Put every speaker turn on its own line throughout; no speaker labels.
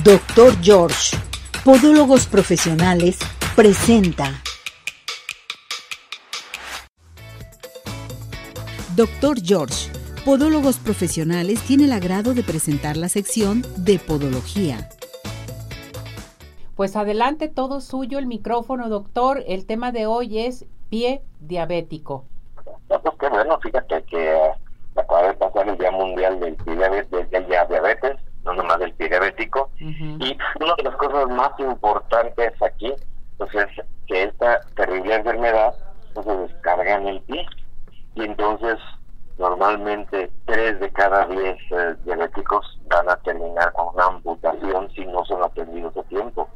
Doctor George, Podólogos Profesionales, presenta. Doctor George, Podólogos Profesionales, tiene el agrado de presentar la sección de Podología.
Pues adelante, todo suyo el micrófono, doctor. El tema de hoy es pie diabético.
pues qué bueno, fíjate que acaba de pasar el Día Mundial del Pie Diabetes, del diabetes no nomás del pie diabético. Y una de las cosas más importantes aquí, pues es que esta terrible enfermedad pues, se descarga en el pie. Y entonces, normalmente, tres de cada diez eh, diabéticos van a terminar con una amputación si no son atendidos a tiempo.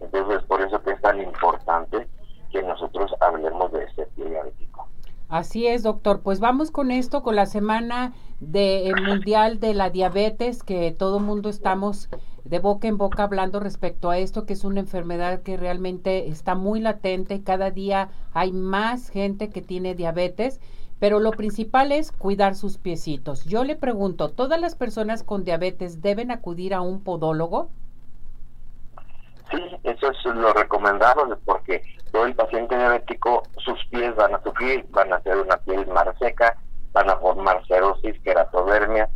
Entonces, por eso que es tan importante que nosotros hablemos de este pie diabético.
Así es, doctor. Pues vamos con esto, con la semana de, mundial de la diabetes, que todo mundo estamos de boca en boca hablando respecto a esto, que es una enfermedad que realmente está muy latente. Cada día hay más gente que tiene diabetes, pero lo principal es cuidar sus piecitos. Yo le pregunto, ¿todas las personas con diabetes deben acudir a un podólogo?
Sí, eso es lo recomendable porque el paciente diabético, sus pies van a sufrir, van a ser una piel más seca, van a formar cerosis, queratodermia,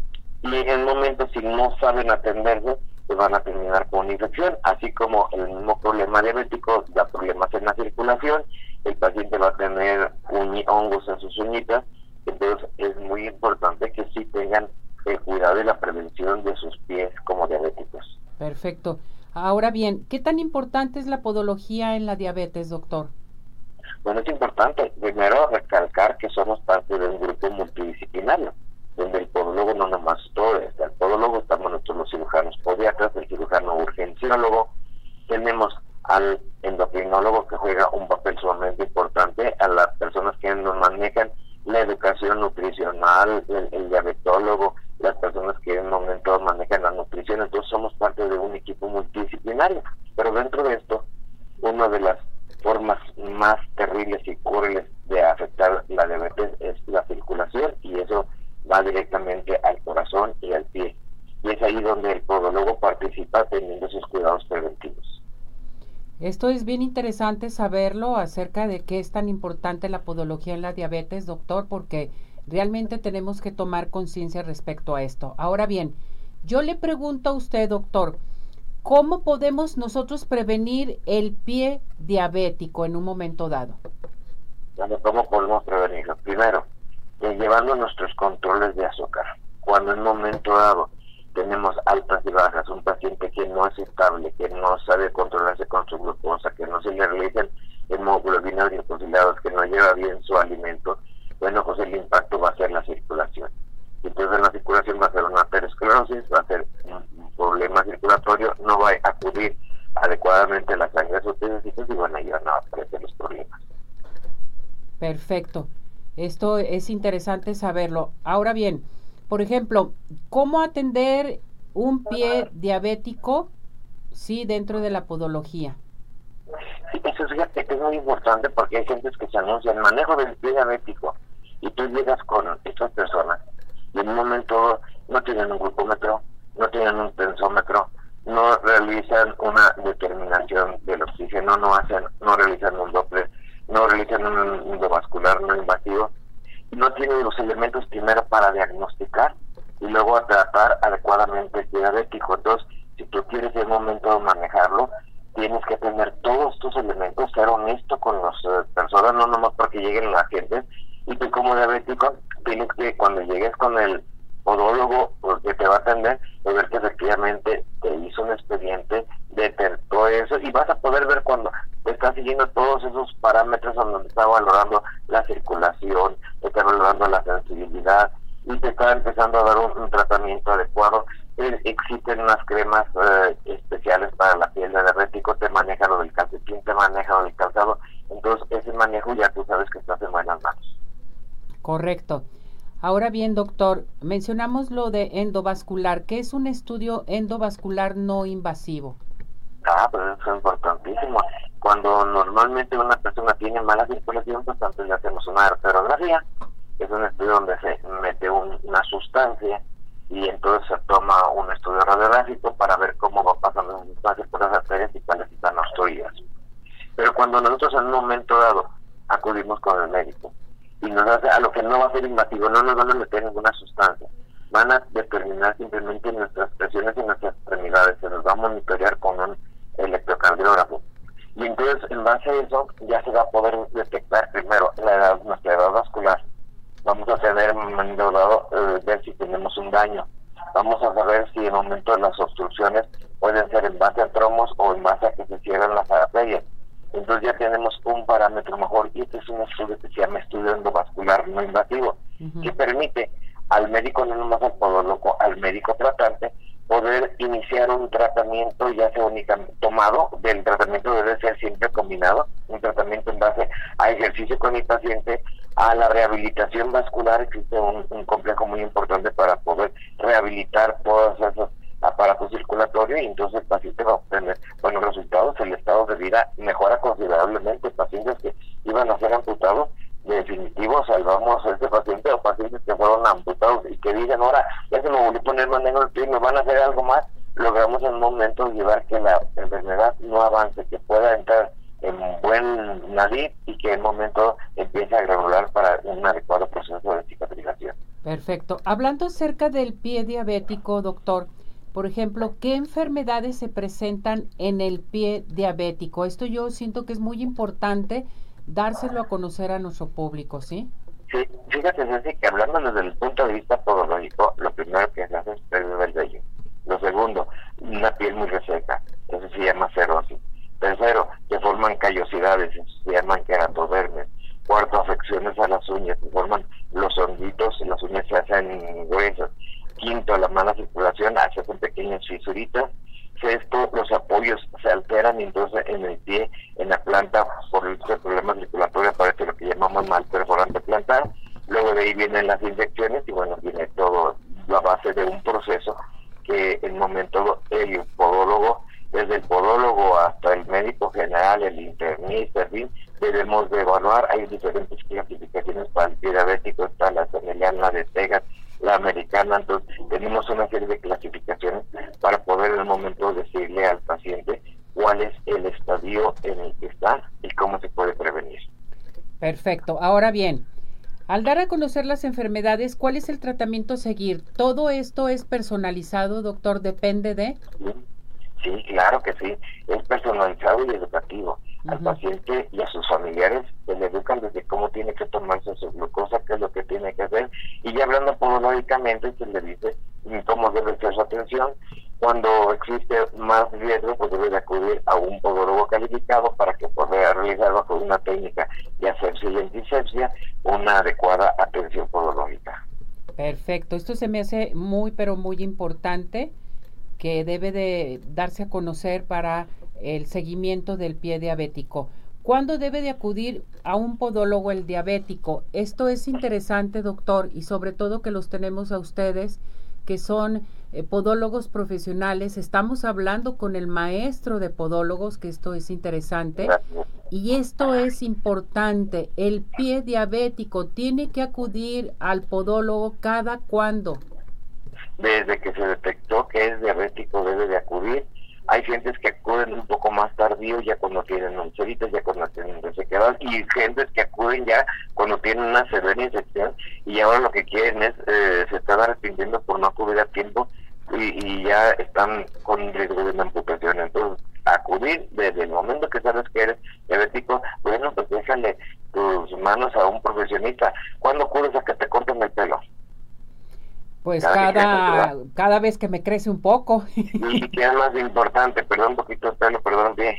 y en el momento si no saben atenderse, pues van a terminar con una infección, así como el mismo problema diabético da problemas en la circulación, el paciente va a tener hongos en sus uñitas, entonces es muy importante que sí tengan el cuidado y la prevención de sus pies como diabéticos.
Perfecto. Ahora bien, ¿qué tan importante es la podología en la diabetes, doctor?
Bueno, es importante primero recalcar que somos parte de un grupo multidisciplinario, donde el podólogo no nomás todo está. El podólogo estamos nosotros los cirujanos podiatras, el cirujano urgenciólogo, tenemos al endocrinólogo que juega un papel sumamente importante, a las personas que nos manejan la educación nutricional, el diabetólogo, las personas que en un momento manejan la nutrición, entonces somos parte de un equipo multidisciplinario. Pero dentro de esto, una de las formas más terribles y crueles de afectar la diabetes es la circulación y eso va directamente al corazón y al pie. Y es ahí donde el podólogo participa teniendo sus cuidados preventivos.
Esto es bien interesante saberlo acerca de qué es tan importante la podología en la diabetes, doctor, porque Realmente tenemos que tomar conciencia respecto a esto. Ahora bien, yo le pregunto a usted, doctor, ¿cómo podemos nosotros prevenir el pie diabético en un momento dado?
¿Cómo podemos prevenirlo? Primero, eh, llevando nuestros controles de azúcar. Cuando en un momento dado tenemos altas y bajas, un paciente que no es estable, que no sabe controlarse con su glucosa, que no se le realizan hemoglobinas glicosiladas, que no lleva bien su alimento, bueno, pues el impacto va a ser la circulación. Entonces en la circulación va a ser una aterosclerosis, va a ser un, problema circulatorio, no va a acudir adecuadamente la sangre a sus y bueno, ya no aparecer los problemas.
Perfecto. Esto es interesante saberlo. Ahora bien, por ejemplo, ¿cómo atender un pie diabético, sí, dentro de la podología?
Sí, eso es muy importante porque hay gente que se anuncia el manejo del pie diabético y tú llegas con estas personas y en un momento no tienen un glucómetro, no tienen un tensómetro, no realizan una determinación del oxígeno, no hacen, no realizan un Doppler, no realizan un endovascular no invasivo, no tienen los elementos primero para diagnosticar y luego tratar adecuadamente el diabético. Entonces, si tú quieres en un momento manejarlo, tienes que tener todos estos elementos, ser honesto con las eh, personas, no nomás porque lleguen la gente, y tú como diabético tienes que cuando llegues con el podólogo que te va a atender, pues ver que efectivamente te hizo un expediente, detectó eso y vas a poder ver cuando te está siguiendo todos esos parámetros donde está valorando la circulación, está valorando la sensibilidad y te está empezando a dar un, tratamiento adecuado. Eh, existen unas cremas eh, especiales para la piel de diabético, te maneja lo del calcetín, te maneja lo del calzado, entonces ese manejo ya tú sabes que estás en buenas manos.
Correcto. Ahora bien, doctor, mencionamos lo de endovascular, que es un estudio endovascular no invasivo.
Ah, pero eso es importantísimo. Cuando normalmente una persona tiene mala circulación, pues antes le hacemos una arteriografía. Es un estudio donde se mete una sustancia y entonces se toma un estudio radiográfico para ver cómo va pasando las sustancias por las arterias y cuáles están obstruidas. Pero cuando nosotros en un momento dado acudimos con el médico y nos hace a lo que no va a ser invasivo, no nos van a meter ninguna sustancia, van a determinar simplemente nuestras presiones y nuestras extremidades, se nos va a monitorear con un electrocardiógrafo. Y entonces, en base a eso, ya se va a poder detectar primero la edad, nuestra edad vascular. Vamos a maniobrado eh, ver si tenemos un daño. Vamos a saber si en momento de las obstrucciones pueden ser en base a tromos o en base a que se cierran las arterias. Entonces ya tenemos un parámetro mejor y este es un estudio que se llama estudio endovascular no invasivo, que permite al médico, no nomás al podólogo, al médico tratante, poder iniciar un tratamiento ya sea únicamente tomado, del tratamiento debe ser siempre combinado, un tratamiento en base a ejercicio con el paciente, a la rehabilitación vascular, existe un, complejo muy importante para poder rehabilitar todos esos aparatos circulatorios y entonces el paciente va a obtener buenos resultados, el estado de vida mejora considerablemente, pacientes que iban a ser amputados definitivo salvamos a este paciente o pacientes que fueron amputados y que dicen ahora ya se me volvió a poner más negro el pie me van a hacer algo más logramos en un momento llevar que la enfermedad no avance que pueda entrar en buen nariz y que en un momento empiece a granular para un adecuado proceso de cicatrización.
Perfecto. Hablando acerca del pie diabético, doctor, por ejemplo, ¿qué enfermedades se presentan en el pie diabético? Esto yo siento que es muy importante dárselo a conocer a nuestro público, ¿sí?
Sí, fíjate, Ceci, que hablando desde el punto de vista podológico, lo primero que se hace es perder el vello. Lo segundo, una piel muy reseca, eso se llama cerosis. Tercero, que forman callosidades, eso se llaman queratodermes. Cuarto, afecciones a las uñas, se forman los honditos, las uñas se hacen gruesas. Quinto, la mala circulación, hace pequeñas fisuritas Sexto, los apoyos se alteran y entonces en el pie, en la planta, por el problema circulatorio aparece lo que llamamos mal perforante plantar. Luego de ahí vienen las infecciones y bueno, viene todo la base de un proceso que en momento el podólogo, desde el podólogo hasta el médico general, el internista, en fin, debemos de evaluar. Hay diferentes clasificaciones para el pie diabético, está la semellana de Tegas, la americana, entonces tenemos una serie de clasificaciones para poder en el momento decirle al paciente cuál es el estadio en el que está y cómo se puede prevenir.
Perfecto. Ahora bien, al dar a conocer las enfermedades, ¿cuál es el tratamiento a seguir? ¿Todo esto es personalizado, doctor? ¿Depende de...?
Sí, claro que sí. Es personalizado y educativo. Al paciente y a sus familiares se le educan desde cómo tiene que tomarse su glucosa, qué es lo que tiene que hacer. Y ya hablando podológicamente, se le dice cómo debe ser su atención. Cuando existe más riesgo, pues debe de acudir a un podólogo calificado para que pueda realizar bajo una técnica de asepsia y antisepsia una adecuada atención podológica.
Perfecto. Esto se me hace muy, pero muy importante que debe de darse a conocer para el seguimiento del pie diabético. ¿Cuándo debe de acudir a un podólogo el diabético? Esto es interesante, doctor, y sobre todo que los tenemos a ustedes, que son eh, podólogos profesionales. Estamos hablando con el maestro de podólogos, que esto es interesante. Y esto es importante. El pie diabético tiene que acudir al podólogo cada cuándo
desde que se detectó que es diabético debe de acudir. Hay gentes que acuden un poco más tardío ya cuando tienen ulceritas, ya cuando tienen resequedad y gentes que acuden ya cuando tienen una severa infección y ahora lo que quieren es, eh, se están arrepintiendo por no acudir a tiempo y, ya están con riesgo de una amputación. Entonces, acudir desde el momento que sabes que eres diabético, bueno, pues déjale tus manos a un profesionista. ¿Cuándo acudes a que te corten el pelo?
Pues cada, cada, vez que me crece un poco.
y qué es más importante, perdón un poquito pelo, perdón bien.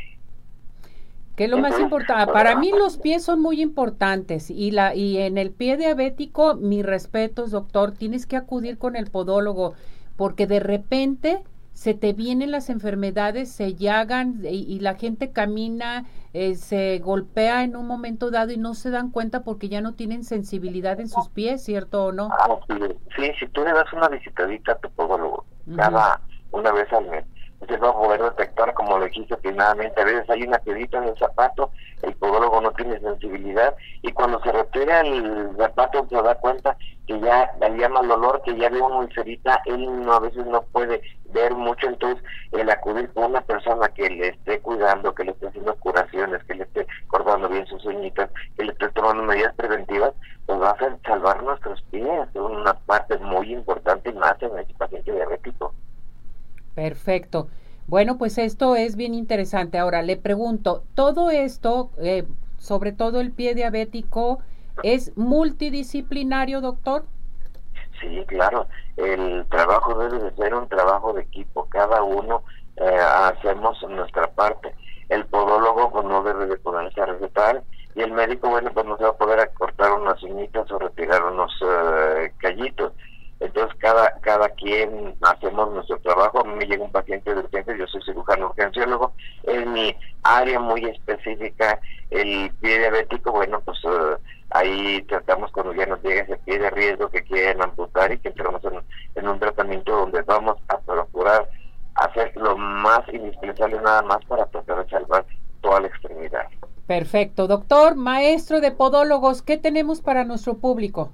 ¿Qué es lo más importante? Para mí los pies son muy importantes y la y en el pie diabético, mis respetos, doctor, tienes que acudir con el podólogo porque de repente se te vienen las enfermedades, se llagan y, la gente camina, eh, se golpea en un momento dado y no se dan cuenta porque ya no tienen sensibilidad en sus pies, ¿cierto o no?
Ah, sí, si tú le das una visitadita a tu podólogo cada una vez al mes, se va a poder detectar, como lo dijiste primeramente, a veces hay una piedrita en el zapato, el podólogo no tiene sensibilidad y cuando se retira el zapato se da cuenta que ya llama el olor, que ya ve una ulcerita, él no, a veces no puede ver mucho, entonces el acudir con una persona que le esté cuidando, que le esté haciendo curaciones, que le esté cortando bien sus uñitas, que le esté tomando medidas preventivas, pues va a hacer salvar nuestros pies, es una parte muy importante y más en el.
Perfecto. Bueno, pues esto es bien interesante. Ahora le pregunto, todo esto, eh, sobre todo el pie diabético, ¿es multidisciplinario, doctor?
Sí, claro. El trabajo debe de ser un trabajo de equipo. Cada uno eh, hacemos nuestra parte. El podólogo pues, no debe de ponerse a recetar y el médico, bueno, pues no se va a poder acortar unas uñitas o retirar unos eh, callitos entonces, cada, cada quien hacemos nuestro trabajo. A mí me llega un paciente de urgencia, yo soy cirujano urgenciólogo. Es mi área muy específica, el pie diabético. Bueno, pues eh, ahí tratamos cuando ya nos llega ese pie de riesgo que quieren amputar y que entramos en, en un tratamiento donde vamos a procurar hacer lo más indispensable nada más para tratar de salvar toda la extremidad.
Perfecto. Doctor, maestro de podólogos, ¿qué tenemos para nuestro público?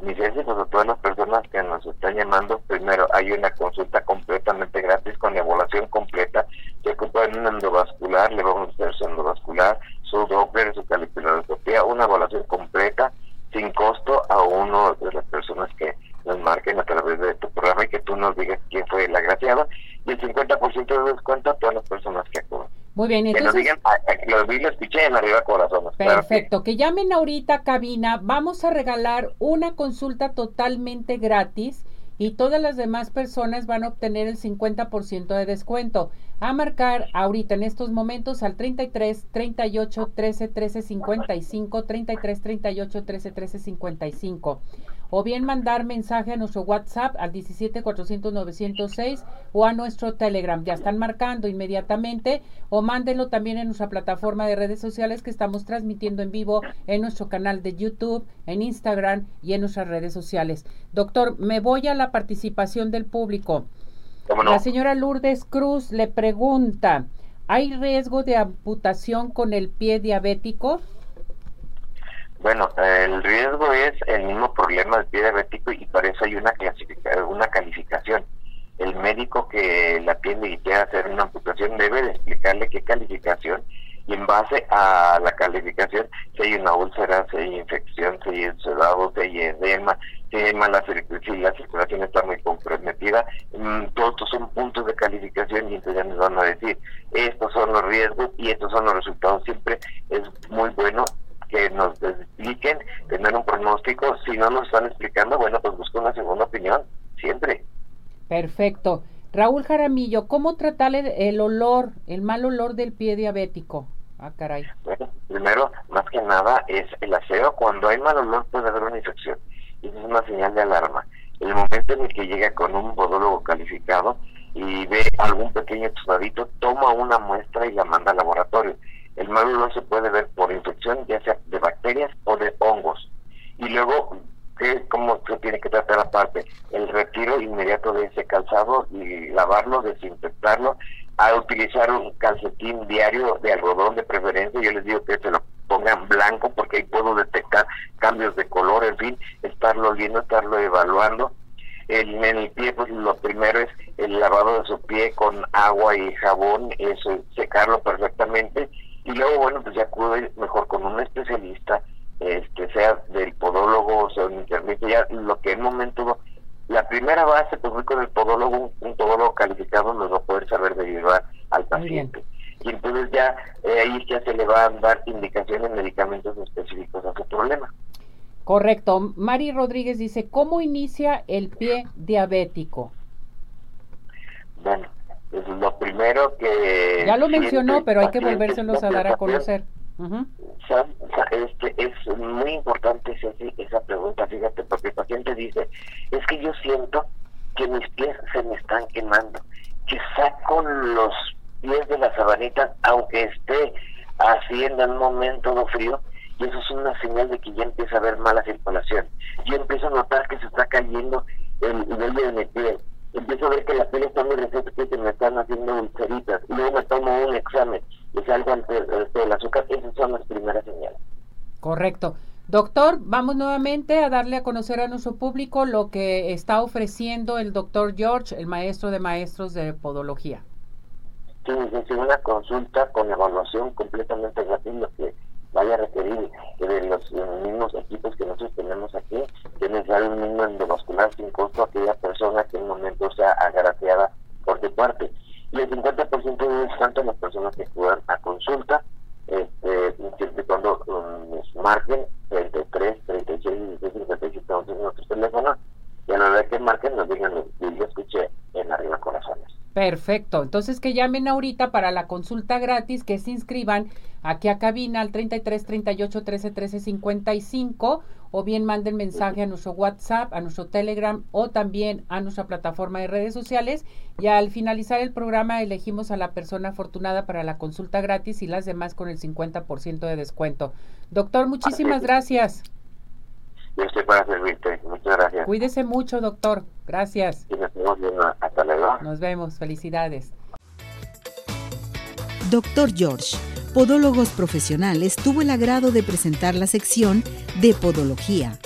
Licencia, pues a todas las personas que nos están llamando, primero hay una consulta completamente gratis con evaluación completa. Se ocupa en un endovascular, le vamos a hacer su endovascular, su Doppler, su calipuloscopía, una evaluación completa sin costo a uno de las personas que nos marquen a través de tu programa y que tú nos digas quién fue el agraciado y el 50% de descuento a todas las personas que acuden.
Muy bien,
entonces... Que digan, que lo vi, lo escuché en arriba corazón.
Perfecto, que... llamen ahorita a cabina, vamos a regalar una consulta totalmente gratis y todas las demás personas van a obtener el 50% de descuento. A marcar ahorita en estos momentos al 33 38 13 13 55 33 38 13 13 55 o bien mandar mensaje a nuestro WhatsApp al 17 400 906 o a nuestro Telegram. Ya están marcando inmediatamente o mándenlo también en nuestra plataforma de redes sociales que estamos transmitiendo en vivo en nuestro canal de YouTube, en Instagram y en nuestras redes sociales. Doctor, me voy a la participación del público. La señora Lourdes Cruz le pregunta, ¿hay riesgo de amputación con el pie diabético?
Bueno, el riesgo es el mismo problema del pie diabético y para eso hay una una calificación. El médico que la atiende y quiere hacer una amputación debe de explicarle qué calificación y en base a la calificación si hay una úlcera, si hay infección, si hay sedado, si hay edema, si hay mala si la circulación está muy comprometida, mm, todos estos son puntos de calificación y entonces ya nos van a decir estos son los riesgos y estos son los resultados. Siempre es muy bueno que nos expliquen, tener un pronóstico. Si no nos están explicando, bueno, pues busca una segunda opinión, siempre.
Perfecto. Raúl Jaramillo, ¿cómo tratar el, olor, el mal olor del pie diabético? Ah, caray.
Bueno, primero, más que nada, es el aseo. Cuando hay mal olor puede haber una infección. Y es una señal de alarma. El momento en el que llega con un podólogo calificado y ve algún pequeño tostadito, toma una muestra y la manda al laboratorio. El mal olor se puede ver por infección, ya sea de bacterias o de hongos. Y luego, ¿qué, ¿cómo se tiene que tratar aparte? El retiro inmediato de ese calzado y lavarlo, desinfectarlo, a utilizar un calcetín diario de algodón de preferencia. Yo les digo que se lo pongan blanco porque ahí puedo detectar cambios de color, en fin, estarlo viendo, estarlo evaluando. El, en el pie, pues lo primero es el lavado de su pie con agua y jabón, eso, secarlo perfectamente y luego bueno pues ya acude mejor con un especialista este sea del podólogo o sea un internista ya lo que en momento la primera base pues voy con el podólogo un, podólogo calificado nos va a poder saber derivar al paciente. Y entonces ya eh, ahí ya se le van a dar indicaciones medicamentos específicos a su problema.
Correcto. Mari Rodríguez dice cómo inicia el pie diabético
bueno lo primero que...
Ya lo mencionó, pero hay que volvérselos a dar a conocer.
este, es muy importante esa, esa pregunta, fíjate, porque el paciente dice, es que yo siento que mis pies se me están quemando, que saco los pies de la sabanita, aunque esté haciendo en un momento de frío, y eso es una señal de que ya empieza a haber mala circulación. Yo empiezo a notar que se está cayendo el vello de mi pie, empiezo a ver que la piel está muy reseca y que me están haciendo ulceritas. Y luego me tomo un examen y salgo ante este, el azúcar. Esas son las primeras señales.
Correcto. Doctor, vamos nuevamente a darle a conocer a nuestro público lo que está ofreciendo el doctor George, el maestro de maestros de podología.
Sí, es una consulta con evaluación completamente gratuita que vaya a requerir de los, mismos equipos que nosotros tenemos aquí, que da un mismo endovascular sin costo a aquella persona que en un momento sea agraciada por tu parte. Y el 50% de descuento a las personas que acudan a consulta, este, siempre cuando um, nos marquen 33, 36, 16, 57, 11 en nuestros teléfonos, y a la hora que marquen nos digan, yo escuché en Arriba Corazones.
Perfecto. Entonces que llamen ahorita para la consulta gratis, que se inscriban aquí a cabina al 33 38 13 13 55 o bien manden mensaje a nuestro WhatsApp, a nuestro Telegram o también a nuestra plataforma de redes sociales. Y al finalizar el programa elegimos a la persona afortunada para la consulta gratis y las demás con el 50% de descuento. Doctor, muchísimas gracias.
Yo estoy para servirte. Muchas gracias.
Cuídese mucho, doctor. Gracias.
Y nos vemos Hasta luego.
Nos vemos. Felicidades.
Doctor George, Podólogos Profesionales, tuvo el agrado de presentar la sección de Podología.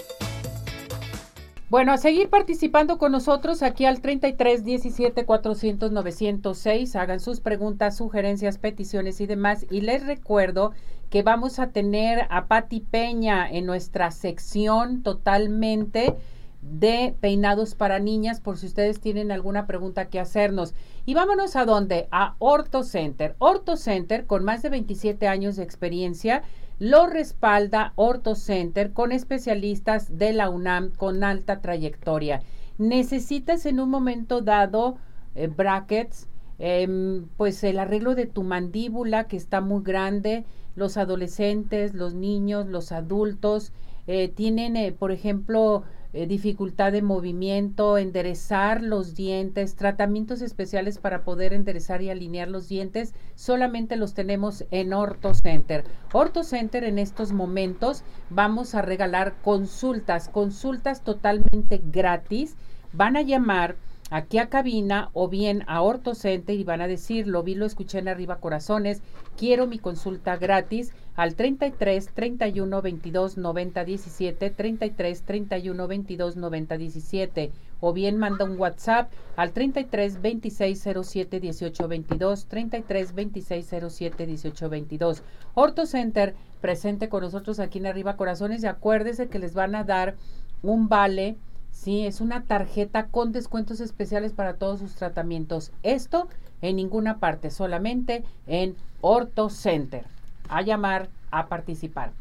Bueno, a seguir participando con nosotros aquí al 33 17 400 906. Hagan sus preguntas, sugerencias, peticiones y demás. Y les recuerdo que vamos a tener a Pati Peña en nuestra sección totalmente de peinados para niñas por si ustedes tienen alguna pregunta que hacernos. Y vámonos a dónde? A Orto Center. Orto Center con más de 27 años de experiencia lo respalda Orto Center con especialistas de la UNAM con alta trayectoria. Necesitas en un momento dado eh, brackets, em, pues el arreglo de tu mandíbula que está muy grande, los adolescentes, los niños, los adultos eh, tienen, eh, por ejemplo, eh, dificultad de movimiento, enderezar los dientes, tratamientos especiales para poder enderezar y alinear los dientes, solamente los tenemos en Orto Center. Orto Center en estos momentos vamos a regalar consultas, consultas totalmente gratis. Van a llamar aquí a cabina o bien a Orto Center y van a decir, lo vi, lo escuché en arriba corazones, quiero mi consulta gratis al 33 31 22 90 17 33 31 22 90 17 o bien manda un WhatsApp al 33 26 07 18 22 33 26 07 18 22 Orto Center presente con nosotros aquí en Arriba Corazones y acuérdese que les van a dar un vale Sí, es una tarjeta con descuentos especiales para todos sus tratamientos. Esto en ninguna parte, solamente en Orto Center a llamar a participar.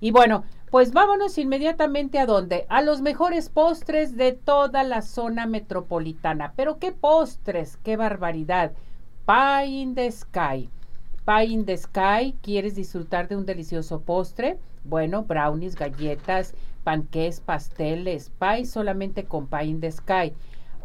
Y bueno, pues vámonos inmediatamente a dónde? A los mejores postres de toda la zona metropolitana. Pero qué postres, qué barbaridad. Pie in the Sky. Pie in the Sky, ¿quieres disfrutar de un delicioso postre? Bueno, brownies, galletas, panqués, pasteles, pie solamente con Pie in the Sky.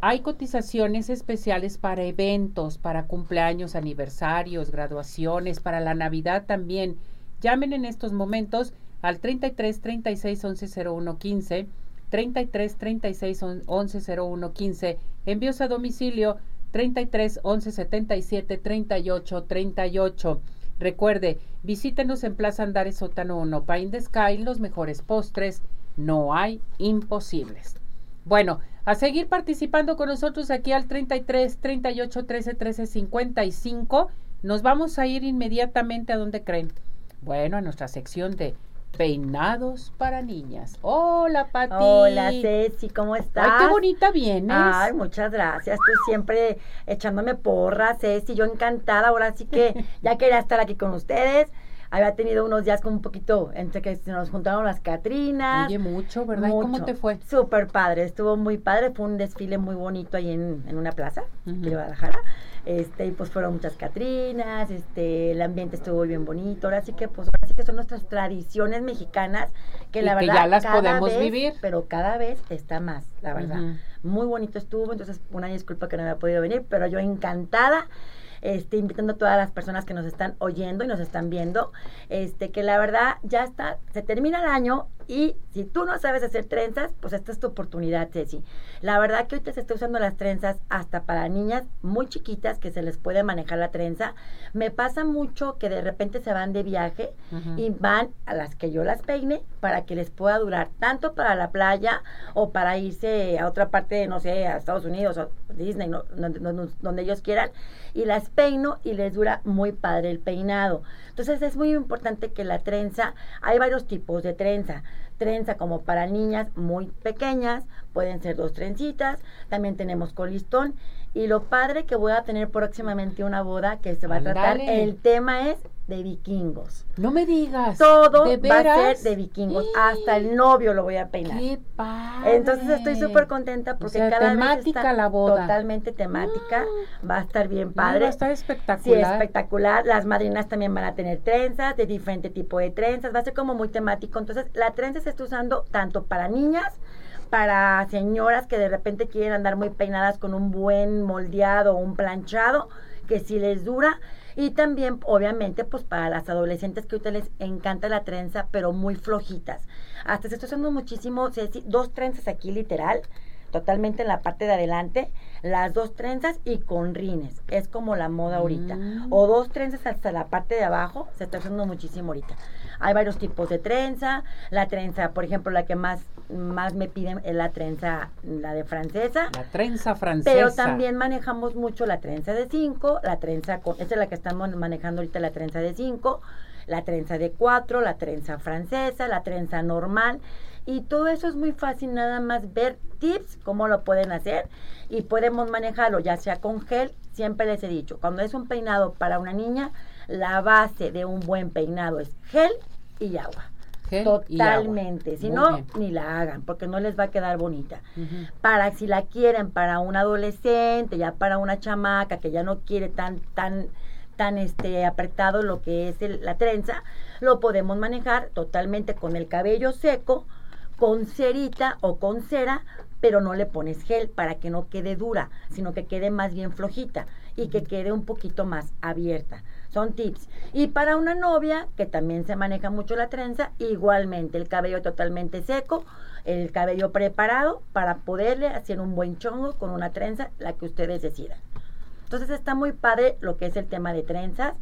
Hay cotizaciones especiales para eventos, para cumpleaños, aniversarios, graduaciones, para la Navidad también. Llamen en estos momentos al 33 36 11 01 15, 33 36 11 01 15, envíos a domicilio 33 11 77 38 38. Recuerde, visítenos en Plaza Andares Sótano 1, Pine the Sky, los mejores postres, no hay imposibles. Bueno, a seguir participando con nosotros aquí al 33 38 13 13 55. Nos vamos a ir inmediatamente a donde creen. Bueno, a nuestra sección de peinados para niñas. Hola, Pati.
Hola, Ceci, ¿cómo estás?
Ay, qué bonita vienes.
Ay, muchas gracias. Tú siempre echándome porras, Ceci. Yo encantada. Ahora sí que ya quería estar aquí con ustedes había tenido unos días como un poquito, entre que se nos juntaron las Catrinas.
Oye, mucho, ¿verdad? ¿Y cómo te fue?
Súper padre, estuvo muy padre, fue un desfile muy bonito ahí en, en una plaza de Guadalajara. Este, y pues fueron muchas Catrinas, este, el ambiente estuvo bien bonito. Ahora sí que, pues, ahora sí que son nuestras tradiciones mexicanas que la verdad.
ya las podemos vivir.
Pero cada vez está más, la verdad. Muy bonito estuvo, entonces una disculpa que no había podido venir, pero yo encantada este, invitando a todas las personas que nos están oyendo y nos están viendo, este, que la verdad ya está, se termina el año Y si tú no sabes hacer trenzas, pues esta es tu oportunidad, Ceci. La verdad que ahorita se está usando las trenzas hasta para niñas muy chiquitas que se les puede manejar la trenza. Me pasa mucho que de repente se van de viaje y van a las que yo las peine para que les pueda durar tanto para la playa o para irse a otra parte, no sé, a Estados Unidos o Disney, donde, donde ellos quieran. Y las peino y les dura muy padre el peinado. Entonces es muy importante que la trenza, hay varios tipos de trenza trenza como para niñas muy pequeñas, pueden ser dos trencitas, también tenemos colistón y lo padre que voy a tener próximamente una boda que se va a tratar, el tema es de vikingos.
No me digas.
Todo va a ser de vikingos. Hasta el novio lo voy a peinar.
Qué padre.
Entonces estoy súper contenta porque cada
temática
vez está
la boda.
totalmente temática.
Ah.
va a estar bien padre.
va a estar espectacular.
Sí, espectacular. Las madrinas también van a tener trenzas de diferente tipo de trenzas. Va a ser como muy temático. Entonces la trenza se está usando tanto para niñas para señoras que de repente quieren andar muy peinadas con un buen moldeado o un planchado, que si les dura. Y también, obviamente, pues para las adolescentes que a ustedes les encanta la trenza, pero muy flojitas. Hasta se está usando muchísimo, dos trenzas aquí literal, totalmente en la parte de adelante, las dos trenzas y con rines. Es como la moda ahorita. Mm. O dos trenzas hasta la parte de abajo, se está usando muchísimo ahorita. Hay varios tipos de trenza. La trenza, por ejemplo, la que más, más me piden es la trenza, la de francesa.
La trenza francesa.
Pero también manejamos mucho la trenza de 5, la trenza con, esa es la que estamos manejando ahorita, la trenza de 5, la trenza de 4, la trenza francesa, la trenza normal. Y todo eso es muy fácil, nada más ver tips, cómo lo pueden hacer y podemos manejarlo ya sea con gel, siempre les he dicho, cuando es un peinado para una niña, la base de un buen peinado es gel y agua. Totalmente. Si no, ni la hagan, porque no les va a quedar bonita. Para si la quieren para un adolescente, ya para una chamaca que ya no quiere tan, tan, tan este apretado lo que es la trenza, lo podemos manejar totalmente con el cabello seco, con cerita o con cera, pero no le pones gel para que no quede dura, sino que quede más bien flojita y que quede un poquito más abierta. Son tips. Y para una novia, que también se maneja mucho la trenza, igualmente el cabello totalmente seco, el cabello preparado para poderle hacer un buen chongo con una trenza, la que ustedes decidan. Entonces está muy padre lo que es el tema de trenzas.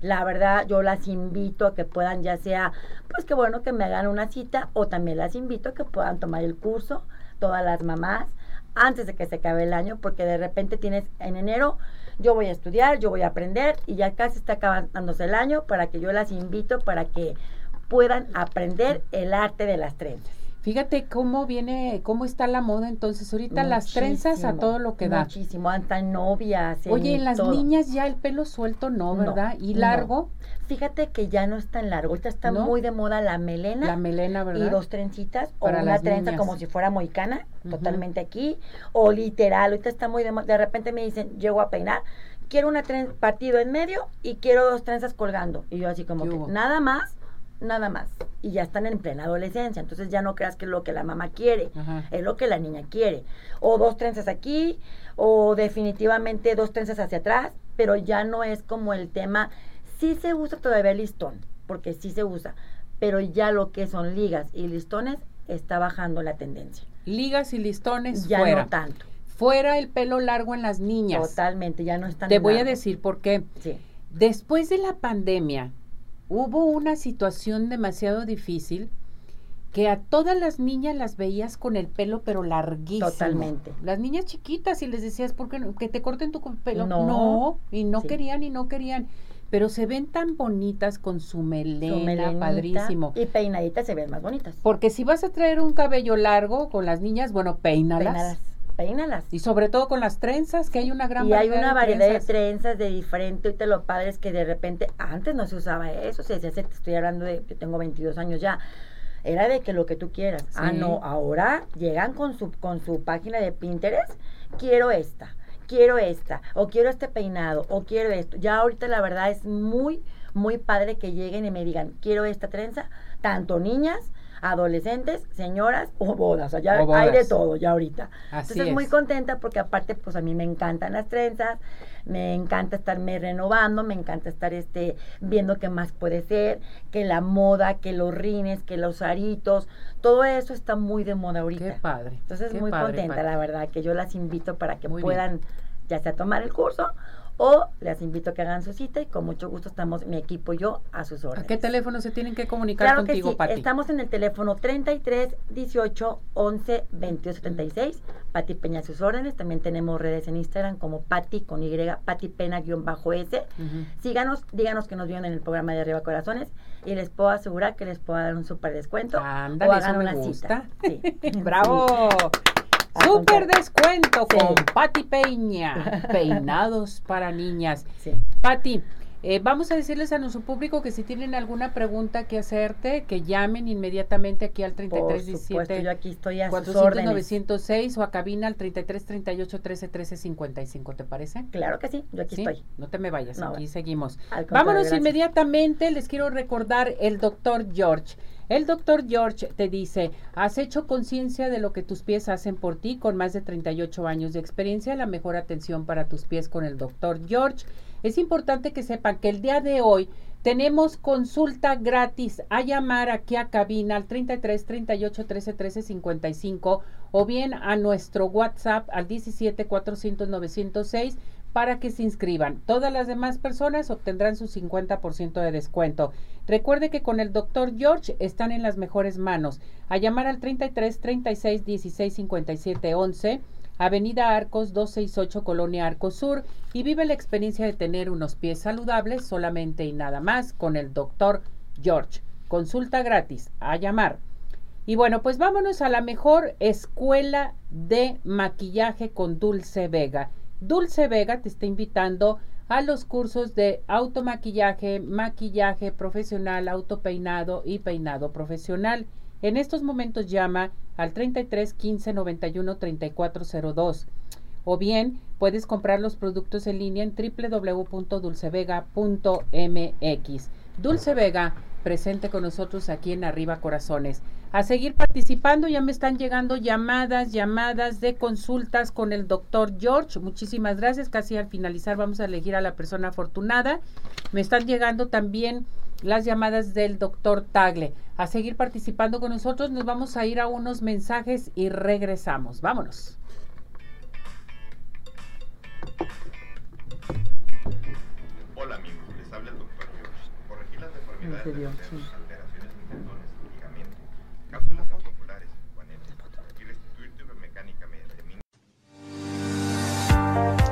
La verdad, yo las invito a que puedan, ya sea, pues que bueno, que me hagan una cita, o también las invito a que puedan tomar el curso, todas las mamás, antes de que se acabe el año, porque de repente tienes en enero yo voy a estudiar, yo voy a aprender y ya casi está acabándose el año para que yo las invito para que puedan aprender el arte de las trenzas.
Fíjate cómo viene, cómo está la moda entonces ahorita las trenzas a todo lo que da.
Muchísimo, hasta novias.
Oye, en las niñas ya el pelo suelto no, ¿verdad? y largo.
Fíjate que ya no es tan largo, ahorita está muy de moda la melena.
La melena, ¿verdad?
Y dos trencitas o una trenza como si fuera moicana, totalmente aquí, o literal, ahorita está muy de moda. De repente me dicen, llego a peinar, quiero una trenza partido en medio y quiero dos trenzas colgando. Y yo así como que nada más nada más. Y ya están en plena adolescencia, entonces ya no creas que es lo que la mamá quiere, es lo que la niña quiere. O dos trenzas aquí, o definitivamente dos trenzas hacia atrás, pero ya no es como el tema. Sí se usa todavía el listón, porque sí se usa, pero ya lo que son ligas y listones está bajando la tendencia.
Ligas y listones
ya
fuera.
no tanto.
Fuera el pelo largo en las niñas.
Totalmente, ya no están.
Te voy a decir por qué. Después de la pandemia, hubo una situación demasiado difícil que a todas las niñas las veías con el pelo pero larguísimo.
Totalmente.
Las niñas chiquitas y les decías, ¿por qué no? Que te corten tu pelo. No. y no querían y no querían. Pero se ven tan bonitas con su melena, padrísimo.
Y peinaditas se ven más bonitas.
Porque si vas a traer un cabello largo con las niñas, bueno, peínalas. peínalas
peínalas.
Y sobre todo con las trenzas, que hay una gran
y hay una variedad de trenzas de diferente. Ahorita lo padre es que de repente, antes no se usaba eso, se decía, estoy hablando de, que tengo 22 años ya, era de que lo que tú quieras. Ah, no, ahora llegan con su, con su página de Pinterest, quiero esta, quiero esta, o quiero este peinado, o quiero esto. Ya ahorita la verdad es muy, muy padre que lleguen y me digan, quiero esta trenza, tanto niñas, adolescentes, señoras o bodas. O sea, ya hay de todo ya ahorita. Entonces, muy contenta porque aparte, pues a mí me encantan las trenzas, me encanta estarme renovando, me encanta estar este viendo qué más puede ser, que la moda, que los rines, que los aritos, todo eso está muy de moda ahorita.
Qué padre.
Entonces, muy contenta, la verdad, que yo las invito para que puedan ya sea tomar el curso o les invito a que hagan su cita y con mucho gusto estamos mi equipo y yo a sus órdenes.
¿A qué teléfono se tienen que comunicar contigo, Pati?
Estamos en el teléfono 33 18 11 22 76. Pati Peña a sus órdenes. También tenemos redes en Instagram como Pati con Y, Pati Pena-S. Síganos, díganos que nos vieron en el programa de Arriba Corazones y les puedo asegurar que les puedo dar un súper descuento
o hagan una cita. ¡Bravo! Super descuento con Pati Peña. Peinados para niñas. Sí. Pati, eh, vamos a decirles a nuestro público que si tienen alguna pregunta que hacerte, que llamen inmediatamente aquí al 3317
yo aquí estoy a
906 o a cabina al 3338 13 13 55, ¿te parece?
Claro que sí, yo aquí estoy.
No te me vayas, aquí seguimos. Vámonos inmediatamente, les quiero recordar el doctor George. El doctor George te dice, has hecho conciencia de lo que tus pies hacen por ti con más de 38 años de experiencia, la mejor atención para tus pies con el doctor George. Es importante que sepan que el día de hoy tenemos consulta gratis a llamar aquí a cabina al 33 38 13 13 55 o bien a nuestro WhatsApp al 17 400 906 para que se inscriban. Todas las demás personas obtendrán su 50% de descuento. Recuerde que con el doctor George están en las mejores manos. A llamar al 33 36 16 57 11, Avenida Arcos 268, Colonia Arcos Sur, y vive la experiencia de tener unos pies saludables solamente y nada más con el doctor George. Consulta gratis. A llamar. Y bueno, pues vámonos a la mejor escuela de maquillaje con Dulce Vega. Dulce Vega te está invitando a los cursos de automaquillaje, maquillaje profesional, autopeinado y peinado profesional. En estos momentos llama al 33 15 91 3402 o bien puedes comprar los productos en línea en www.dulcevega.mx. Dulce Vega presente con nosotros aquí en Arriba Corazones. A seguir participando, ya me están llegando llamadas, llamadas de consultas con el doctor George. Muchísimas gracias. Casi al finalizar vamos a elegir a la persona afortunada. Me están llegando también las llamadas del doctor Tagle. A seguir participando con nosotros, nos vamos a ir a unos mensajes y regresamos. Vámonos.
Mini...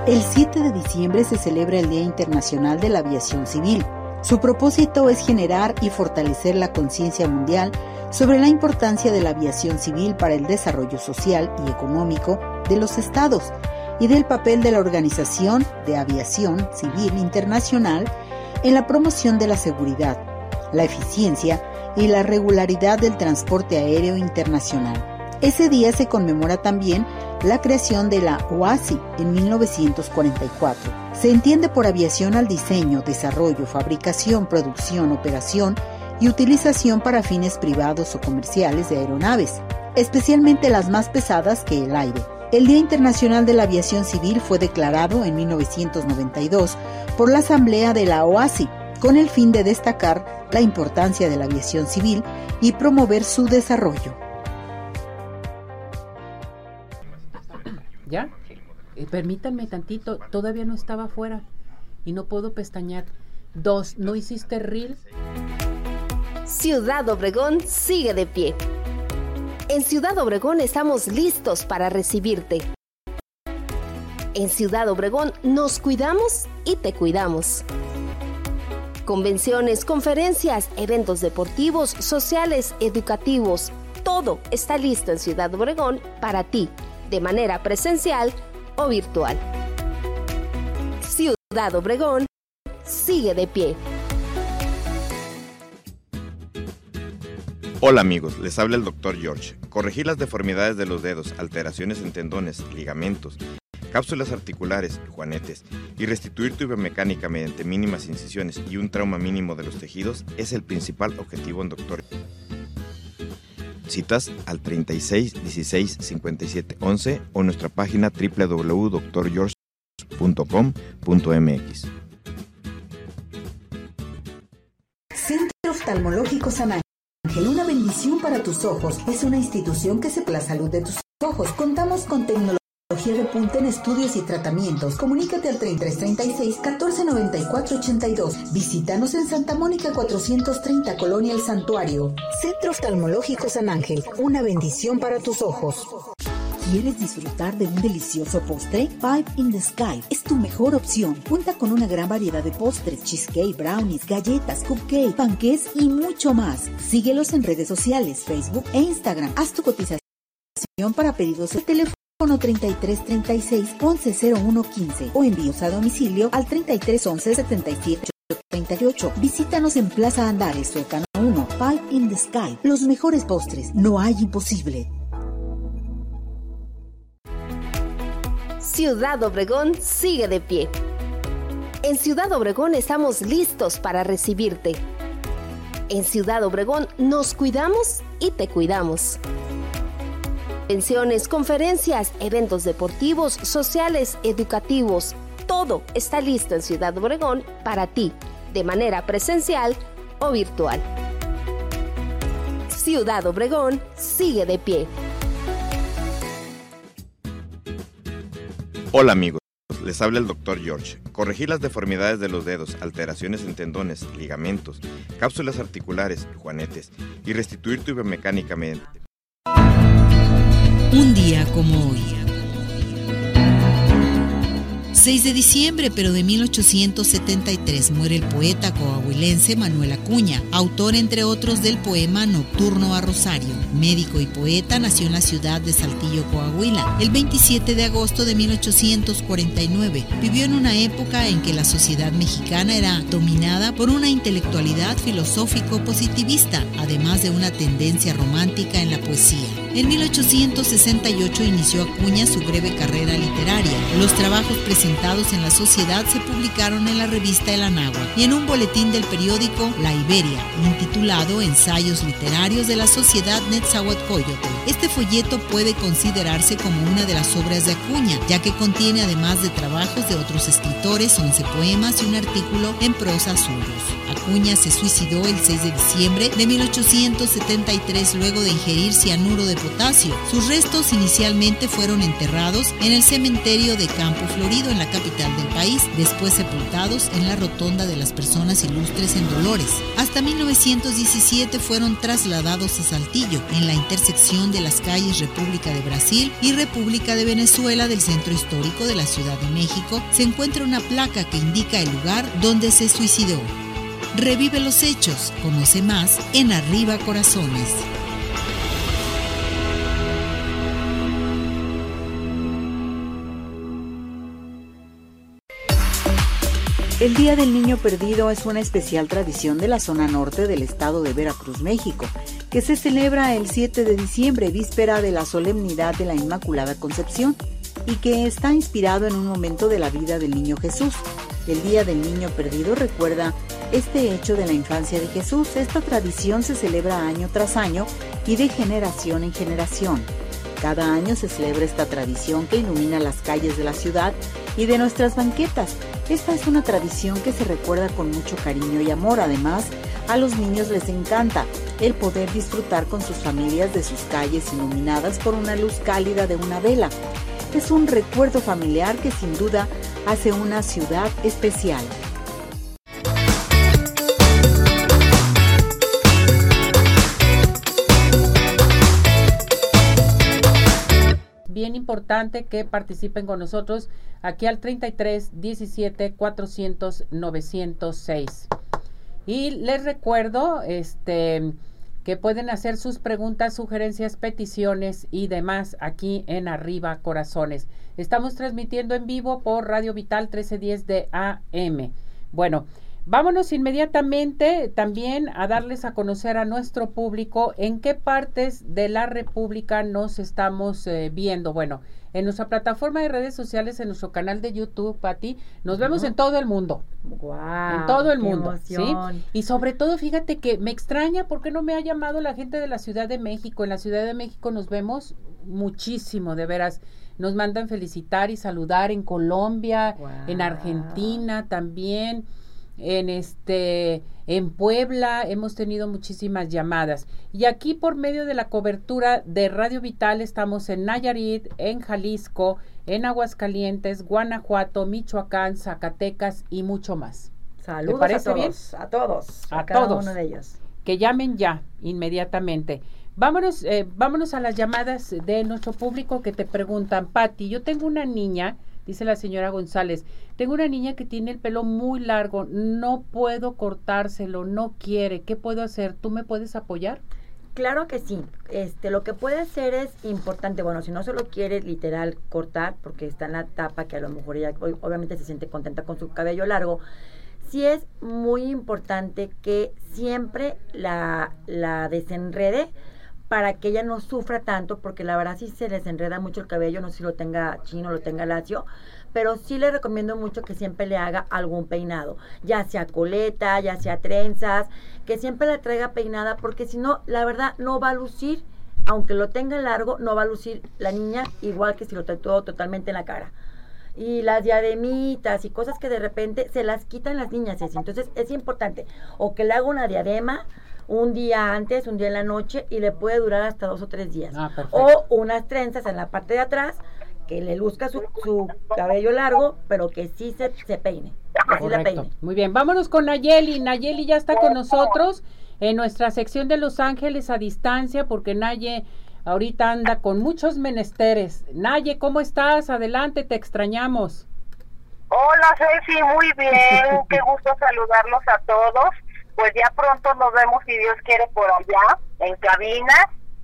El 7 de diciembre se celebra el Día Internacional de la Aviación Civil. Su propósito es generar y fortalecer la conciencia mundial sobre la importancia de la aviación civil para el desarrollo social y económico de los estados y del papel de la Organización de Aviación Civil Internacional en la promoción de la seguridad, la eficiencia y la regularidad del transporte aéreo internacional. Ese día se conmemora también la creación de la OASI en 1944. Se entiende por aviación al diseño, desarrollo, fabricación, producción, operación y utilización para fines privados o comerciales de aeronaves, especialmente las más pesadas que el aire el Día Internacional de la Aviación Civil fue declarado en 1992 por la Asamblea de la OASI con el fin de destacar la importancia de la aviación civil y promover su desarrollo.
¿Ya? Eh, permítanme tantito, todavía no estaba afuera y no puedo pestañear. Dos, ¿no hiciste reel?
Ciudad Obregón sigue de pie. En Ciudad Obregón estamos listos para recibirte. En Ciudad Obregón nos cuidamos y te cuidamos. Convenciones, conferencias, eventos deportivos, sociales, educativos, todo está listo en Ciudad Obregón para ti, de manera presencial o virtual. Ciudad Obregón sigue de pie.
Hola amigos, les habla el Dr. George. Corregir las deformidades de los dedos, alteraciones en tendones, ligamentos, cápsulas articulares, juanetes y restituir tu biomecánica mediante mínimas incisiones y un trauma mínimo de los tejidos es el principal objetivo en Dr. citas al 36 16 57 11 o nuestra página www.drgeorge.com.mx.
Centro Oftalmológico San Ángel, una bendición para tus ojos. Es una institución que se la salud de tus ojos. Contamos con tecnología de punta en estudios y tratamientos. Comunícate al 3336 1494 82. Visítanos en Santa Mónica 430 Colonia El Santuario. Centro Oftalmológico San Ángel, una bendición para tus ojos. ¿Quieres disfrutar de un delicioso postre? Five in the Sky es tu mejor opción. Cuenta con una gran variedad de postres, cheesecake, brownies, galletas, cupcake, panqués y mucho más. Síguelos en redes sociales, Facebook e Instagram. Haz tu cotización para pedidos de teléfono 33 36 11 01 15 o envíos a domicilio al 33 11 77 38. Visítanos en Plaza Andares, cercano 1, Five in the Sky. Los mejores postres, no hay imposible.
Ciudad Obregón sigue de pie. En Ciudad Obregón estamos listos para recibirte. En Ciudad Obregón nos cuidamos y te cuidamos convenciones, conferencias, eventos deportivos, sociales, educativos. Todo está listo en Ciudad Obregón para ti, de manera presencial o virtual. Ciudad Obregón sigue de pie.
Hola amigos, les habla el doctor George. Corregir las deformidades de los dedos, alteraciones en tendones, ligamentos, cápsulas articulares, juanetes y restituir tu biomecánica mediante
un día como hoy. 6 de diciembre, pero de 1873, muere el poeta coahuilense Manuel Acuña, autor entre otros del poema Nocturno a Rosario. Médico y poeta, nació en la ciudad de Saltillo, Coahuila, el 27 de agosto de 1849. Vivió en una época en que la sociedad mexicana era dominada por una intelectualidad filosófico-positivista, además de una tendencia romántica en la poesía. En 1868 inició Acuña su breve carrera literaria. Los trabajos presentados en la sociedad se publicaron en la revista El Anagua y en un boletín del periódico La Iberia, intitulado Ensayos Literarios de la Sociedad Netzahualcóyotl. Este folleto puede considerarse como una de las obras de Acuña, ya que contiene además de trabajos de otros escritores, 11 poemas y un artículo en prosa suyos. Acuña se suicidó el 6 de diciembre de 1873 luego de ingerir cianuro de potasio. Sus restos inicialmente fueron enterrados en el cementerio de Campo Florido en la capital del país, después sepultados en la rotonda de las personas ilustres en Dolores. Hasta 1917 fueron trasladados a Saltillo, en la intersección de las calles República de Brasil y República de Venezuela del centro histórico de la Ciudad de México, se encuentra una placa que indica el lugar donde se suicidó. Revive los hechos, conoce más en Arriba Corazones.
El Día del Niño Perdido es una especial tradición de la zona norte del estado de Veracruz, México, que se celebra el 7 de diciembre, víspera de la solemnidad de la Inmaculada Concepción, y que está inspirado en un momento de la vida del niño Jesús. El Día del Niño Perdido recuerda este hecho de la infancia de Jesús. Esta tradición se celebra año tras año y de generación en generación. Cada año se celebra esta tradición que ilumina las calles de la ciudad y de nuestras banquetas. Esta es una tradición que se recuerda con mucho cariño y amor. Además, a los niños les encanta el poder disfrutar con sus familias de sus calles iluminadas por una luz cálida de una vela. Es un recuerdo familiar que sin duda hace una ciudad especial.
Importante que participen con nosotros aquí al 33 17 400 906. Y les recuerdo este que pueden hacer sus preguntas, sugerencias, peticiones y demás aquí en Arriba Corazones. Estamos transmitiendo en vivo por Radio Vital 1310 de AM. Bueno, Vámonos inmediatamente también a darles a conocer a nuestro público en qué partes de la República nos estamos eh, viendo. Bueno, en nuestra plataforma de redes sociales, en nuestro canal de YouTube, Pati, nos vemos en todo el mundo.
Wow,
en todo el mundo, ¿sí? Y sobre todo, fíjate que me extraña por qué no me ha llamado la gente de la Ciudad de México. En la Ciudad de México nos vemos muchísimo, de veras. Nos mandan felicitar y saludar en Colombia, en Argentina también en este en Puebla hemos tenido muchísimas llamadas y aquí por medio de la cobertura de Radio Vital estamos en Nayarit, en Jalisco, en Aguascalientes, Guanajuato, Michoacán, Zacatecas y mucho más.
Saludos a todos, a todos,
a, todos uno de ellos. Que llamen ya inmediatamente. Vámonos, eh, vámonos a las llamadas de nuestro público que te preguntan, Patti, yo tengo una niña Dice la señora González, tengo una niña que tiene el pelo muy largo, no puedo cortárselo, no quiere, ¿qué puedo hacer? ¿Tú me puedes apoyar?
Claro que sí. Este, lo que puede hacer es importante, bueno, si no se lo quiere literal cortar, porque está en la etapa que a lo mejor ella obviamente se siente contenta con su cabello largo, sí es muy importante que siempre la, la desenrede para que ella no sufra tanto, porque la verdad sí se les enreda mucho el cabello, no si lo tenga chino, lo tenga lacio, pero sí le recomiendo mucho que siempre le haga algún peinado, ya sea coleta, ya sea trenzas, que siempre la traiga peinada, porque si no, la verdad no va a lucir, aunque lo tenga largo, no va a lucir la niña igual que si lo todo totalmente en la cara y las diademitas y cosas que de repente se las quitan las niñas. Entonces es importante o que le haga una diadema un día antes, un día en la noche y le puede durar hasta dos o tres días. Ah, o unas trenzas en la parte de atrás que le luzca su, cabello largo, pero que sí se, se peine. peine.
Muy bien, vámonos con Nayeli. Nayeli ya está con nosotros en nuestra sección de Los Ángeles a distancia, porque Naye ahorita anda con muchos menesteres. Naye, ¿cómo estás? Adelante, te extrañamos.
Hola Ceci, muy bien, qué gusto saludarlos a todos pues ya pronto nos vemos si Dios quiere por allá, en cabina.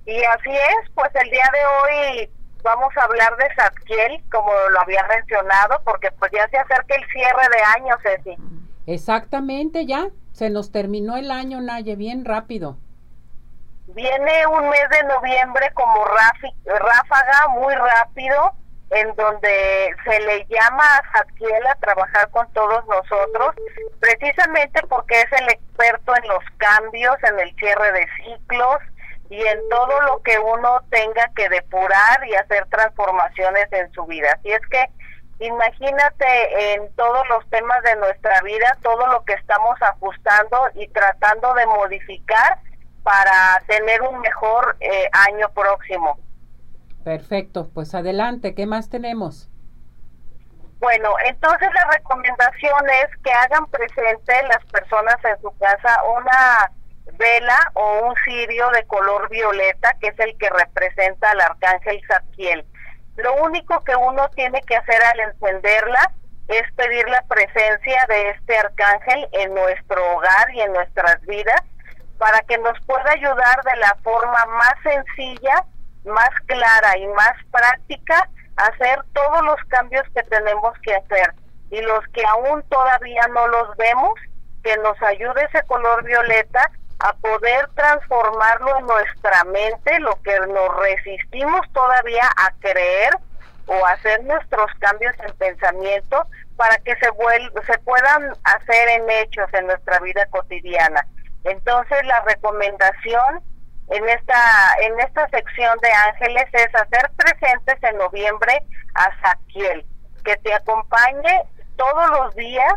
Y así es, pues el día de hoy vamos a hablar de Satkiel, como lo había mencionado, porque pues ya se acerca el cierre de año, Ceci.
Exactamente, ya se nos terminó el año, Naye, bien rápido.
Viene un mes de noviembre como ráfaga, muy rápido en donde se le llama a Zadkiel a trabajar con todos nosotros, precisamente porque es el experto en los cambios, en el cierre de ciclos y en todo lo que uno tenga que depurar y hacer transformaciones en su vida. Así es que imagínate en todos los temas de nuestra vida, todo lo que estamos ajustando y tratando de modificar para tener un mejor eh, año próximo.
Perfecto, pues adelante, ¿qué más tenemos?
Bueno, entonces la recomendación es que hagan presente las personas en su casa una vela o un cirio de color violeta, que es el que representa al arcángel Zadkiel. Lo único que uno tiene que hacer al encenderla es pedir la presencia de este arcángel en nuestro hogar y en nuestras vidas para que nos pueda ayudar de la forma más sencilla más clara y más práctica hacer todos los cambios que tenemos que hacer y los que aún todavía no los vemos, que nos ayude ese color violeta a poder transformarlo en nuestra mente, lo que nos resistimos todavía a creer o hacer nuestros cambios en pensamiento para que se, se puedan hacer en hechos en nuestra vida cotidiana. Entonces la recomendación en esta en esta sección de ángeles es hacer presentes en noviembre a Saquiel, que te acompañe todos los días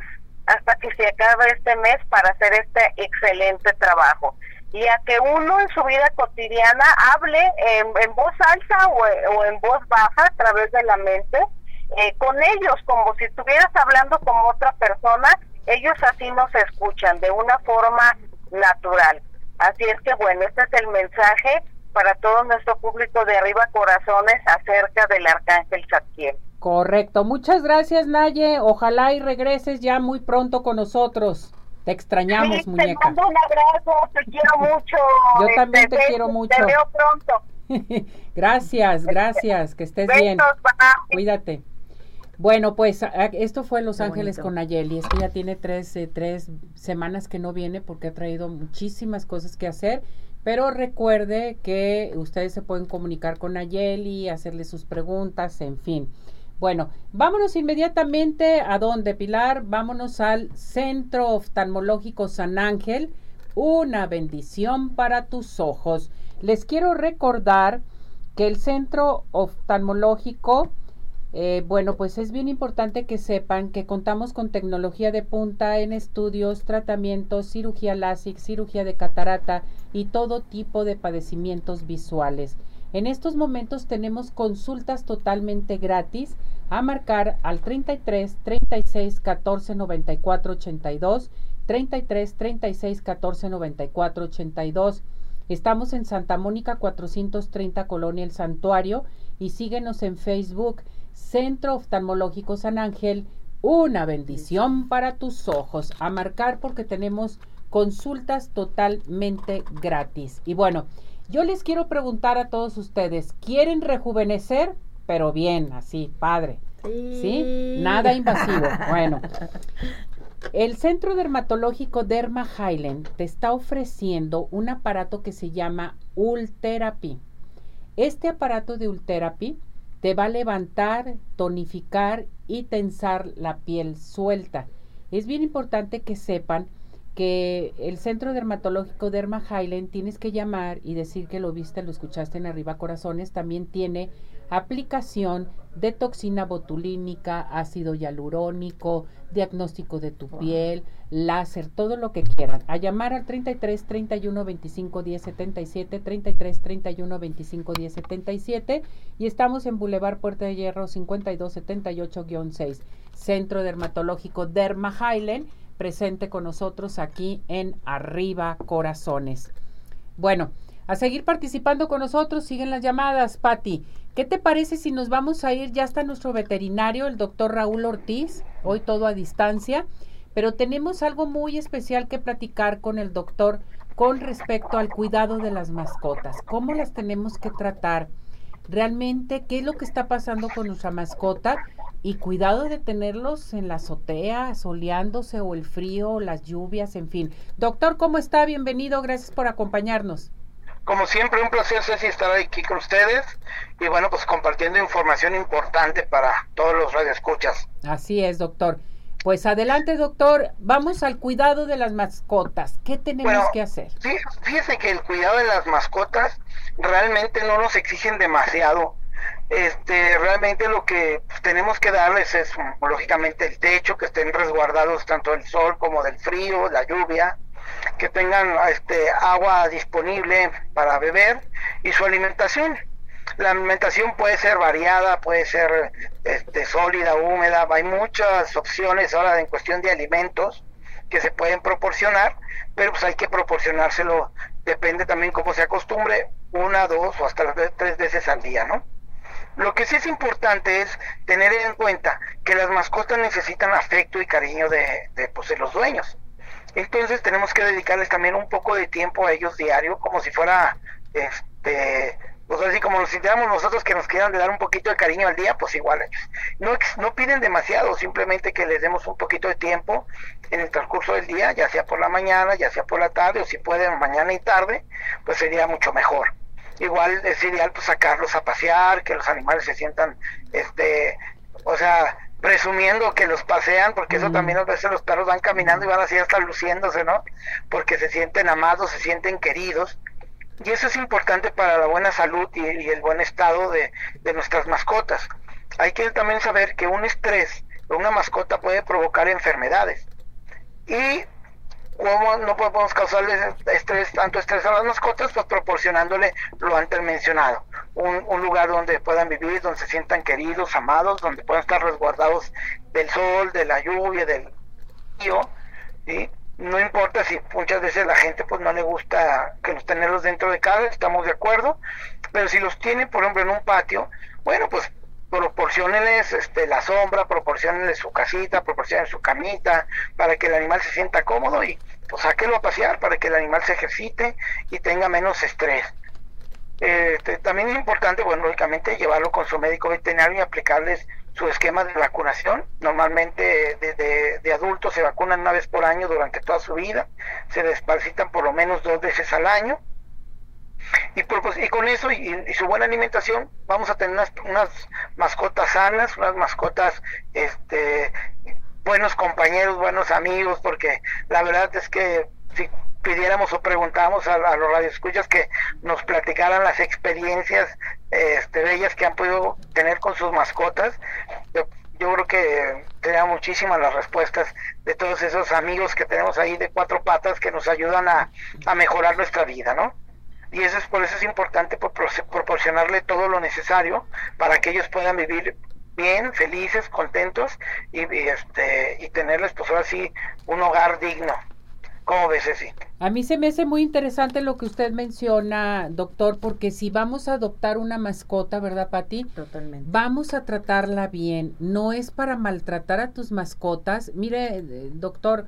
hasta que se acabe este mes para hacer este excelente trabajo. Y a que uno en su vida cotidiana hable en, voz alta o, en voz baja a través de la mente eh, con ellos como si estuvieras hablando con otra persona ellos así nos escuchan de una forma natural Así es que bueno, este es el mensaje para todo nuestro público de Arriba Corazones acerca del Arcángel Zadkiel.
Correcto. Muchas gracias, Naye. Ojalá y regreses ya muy pronto con nosotros. Te extrañamos,
sí,
muñeca.
Te mando un abrazo, te quiero mucho.
Yo también te, quiero mucho.
Te veo pronto.
gracias, gracias. Que estés bien. Cuídate. Bueno, pues esto fue Los Ángeles con Nayeli. Es que ya tiene tres, eh, tres semanas que no viene porque ha traído muchísimas cosas que hacer. Pero recuerde que ustedes se pueden comunicar con Nayeli, hacerle sus preguntas, en fin. Bueno, vámonos inmediatamente a dónde, Pilar. Vámonos al Centro Oftalmológico San Ángel. Una bendición para tus ojos. Les quiero recordar que el Centro Oftalmológico eh, bueno, pues es bien importante que sepan que contamos con tecnología de punta en estudios, tratamientos, cirugía LASIK, cirugía de catarata y todo tipo de padecimientos visuales. En estos momentos tenemos consultas totalmente gratis. A marcar al 33 36 14 94 82 33 36 14 94 82 Estamos en Santa Mónica 430 Colonia El Santuario. Y síguenos en Facebook Centro Oftalmológico San Ángel, una bendición para tus ojos. A marcar porque tenemos consultas totalmente gratis. Y bueno, yo les quiero preguntar a todos ustedes, ¿quieren rejuvenecer? Pero bien, así, padre. Sí. Nada invasivo. Bueno, el Centro Dermatológico Derma Highland te está ofreciendo un aparato que se llama Ultherapy. Este aparato de Ultherapy te va a levantar, tonificar y tensar la piel suelta. Es bien importante que sepan que el Centro Dermatológico Derma Highland tienes que llamar y decir que lo viste, lo escuchaste en Arriba Corazones, también tiene aplicación de toxina botulínica, ácido hialurónico, diagnóstico de tu piel, láser, todo lo que quieran. A llamar al 33 31 25 10 77, 33 31 25 10 77 y estamos en Boulevard Puerta de Hierro 52 78-6, Centro Dermatológico Derma Highland, presente con nosotros aquí en Arriba Corazones. Bueno, a seguir participando con nosotros, siguen las llamadas, Patti. ¿Qué te parece si nos vamos a ir? Ya está nuestro veterinario, el doctor Raúl Ortiz, hoy todo a distancia, pero tenemos algo muy especial que platicar con el doctor con respecto al cuidado de las mascotas. ¿Cómo las tenemos que tratar? Realmente, ¿qué es lo que está pasando con nuestra mascota? Y cuidado de tenerlos en la azotea, soleándose o el frío, las lluvias, en fin. Doctor, ¿cómo está? Bienvenido, gracias por acompañarnos.
Como siempre, un placer, Ceci, estar aquí con ustedes y bueno, pues compartiendo información importante para todos los radioescuchas.
Así es, doctor. Pues adelante, doctor. Vamos al cuidado de las mascotas. ¿Qué tenemos que hacer?
Sí, fíjese que el cuidado de las mascotas realmente no nos exigen demasiado. Este, realmente lo que tenemos que darles es, lógicamente, el techo, que estén resguardados tanto del sol como del frío, la lluvia, que tengan este, agua disponible para beber y su alimentación. La alimentación puede ser variada, puede ser este, sólida, húmeda, hay muchas opciones ahora en cuestión de alimentos que se pueden proporcionar, pero pues hay que proporcionárselo, depende también cómo se acostumbre, una, dos o hasta tres veces al día, ¿no? Lo que sí es importante es tener en cuenta que las mascotas necesitan afecto y cariño de, de, pues, de los dueños. Entonces tenemos que dedicarles también un poco de tiempo a ellos diario, como si fuera, este, pues así como nos sintiéramos nosotros que nos quieran de dar un poquito de cariño al día, pues igual ellos. No, no piden demasiado, simplemente que les demos un poquito de tiempo en el transcurso del día, ya sea por la mañana, ya sea por la tarde, o si pueden mañana y tarde, pues sería mucho mejor. Igual es ideal pues sacarlos a pasear, que los animales se sientan, este, o sea, presumiendo que los pasean, porque eso también a veces los perros van caminando y van así hasta luciéndose, ¿no? Porque se sienten amados, se sienten queridos. Y eso es importante para la buena salud y, el buen estado de, de, nuestras mascotas. Hay que también saber que un estrés de una mascota puede provocar enfermedades. Y ¿Cómo no podemos causarle estrés, tanto estrés a las mascotas? Pues proporcionándole lo antes mencionado. Un, un, lugar donde puedan vivir, donde se sientan queridos, amados, donde puedan estar resguardados del sol, de la lluvia, del frío. ¿sí? No importa si muchas veces la gente pues no le gusta que los tenerlos dentro de casa, estamos de acuerdo, pero si los tienen, por ejemplo, en un patio, bueno, pues proporcionenles este, la sombra, proporcionenles su casita, proporcionen su camita, para que el animal se sienta cómodo y pues sáquelo a pasear para que el animal se ejercite y tenga menos estrés. Eh, también es importante, bueno, lógicamente llevarlo con su médico veterinario y aplicarles su esquema de vacunación. Normalmente de, adultos se vacunan una vez por año durante toda su vida, se desparcitan por lo menos dos veces al año. Y, pues, y con eso y, su buena alimentación vamos a tener unas, unas mascotas sanas, unas mascotas este, buenos compañeros, buenos amigos, porque la verdad es que si pidiéramos o preguntáramos a, los radioescuchas que nos platicaran las experiencias este, bellas que han podido tener con sus mascotas, yo, creo que tenía muchísimas las respuestas de todos esos amigos que tenemos ahí de cuatro patas que nos ayudan a, a mejorar nuestra vida, ¿no? Y eso es por eso es importante proporcionarle todo lo necesario para que ellos puedan vivir bien, felices, contentos y, este y tenerles pues ahora sí un hogar digno. ¿Cómo ves?
A mí se me hace muy interesante lo que usted menciona, doctor, porque si vamos a adoptar una mascota, ¿verdad, Pati?
Totalmente.
Vamos a tratarla bien. No es para maltratar a tus mascotas. Mire, eh, doctor,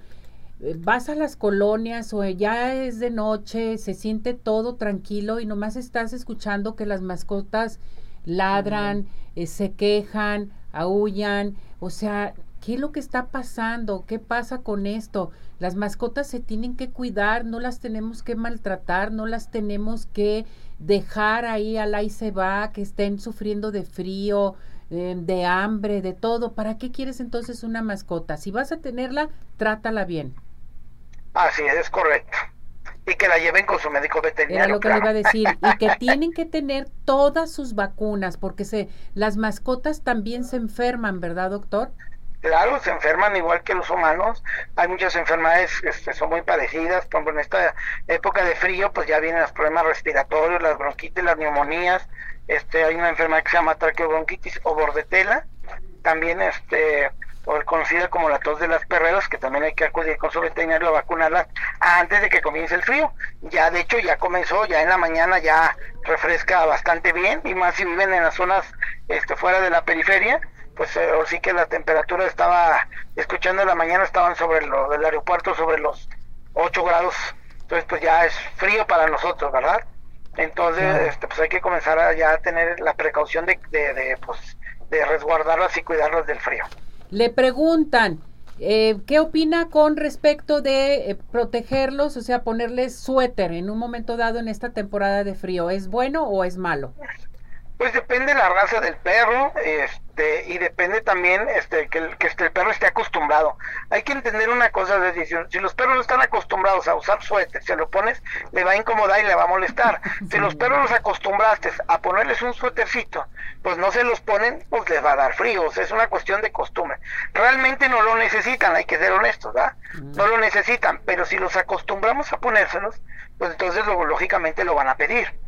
eh, vas a las colonias o ya es de noche, se siente todo tranquilo y nomás estás escuchando que las mascotas ladran, eh, se quejan, aullan, o sea, ¿qué es lo que está pasando? ¿Qué pasa con esto? Las mascotas se tienen que cuidar, no las tenemos que maltratar, no las tenemos que dejar ahí al ahí se va, que estén sufriendo de frío, eh, de hambre, de todo. ¿Para qué quieres entonces una mascota? Si vas a tenerla, trátala bien.
Así es, correcto y que la lleven con su médico veterinario.
Era lo que le iba a decir, y que tienen que tener todas sus vacunas, porque se, las mascotas también se enferman, ¿verdad, doctor?
Claro, se enferman igual que los humanos. Hay muchas enfermedades que este, son muy parecidas. Por ejemplo, en esta época de frío, pues ya vienen los problemas respiratorios, las bronquitis, las neumonías. Este, hay una enfermedad que se llama traqueobronquitis o bordetela. También este, o conocida como la tos de las perreras, que también hay que acudir con su veterinario a vacunarla antes de que comience el frío. Ya de hecho ya comenzó, ya en la mañana ya refresca bastante bien, y más si viven en las zonas este, fuera de la periferia, pues eh, sí que la temperatura estaba, escuchando en la mañana estaban sobre lo del aeropuerto sobre los 8 grados, entonces pues ya es frío para nosotros, ¿verdad? Entonces, este, pues hay que comenzar a ya tener la precaución de, de, de, pues, de resguardarlas y cuidarlas del frío.
Le preguntan, eh, ¿qué opina con respecto de eh, protegerlos, o sea, ponerles suéter en un momento dado en esta temporada de frío? ¿Es bueno o es malo?
Pues depende la raza del perro, este, y depende también este, que, el, que este, el perro esté acostumbrado. Hay que entender una cosa de decisión. Si los perros no están acostumbrados a usar suéter, se lo pones, le va a incomodar y le va a molestar. Si los perros los acostumbraste a ponerles un suétercito, pues no se los ponen, pues les va a dar frío. es una cuestión de costumbre. Realmente no lo necesitan, hay que ser honestos, ¿verdad? No lo necesitan, pero si los acostumbramos a ponérselos, pues entonces lógicamente lo van a pedir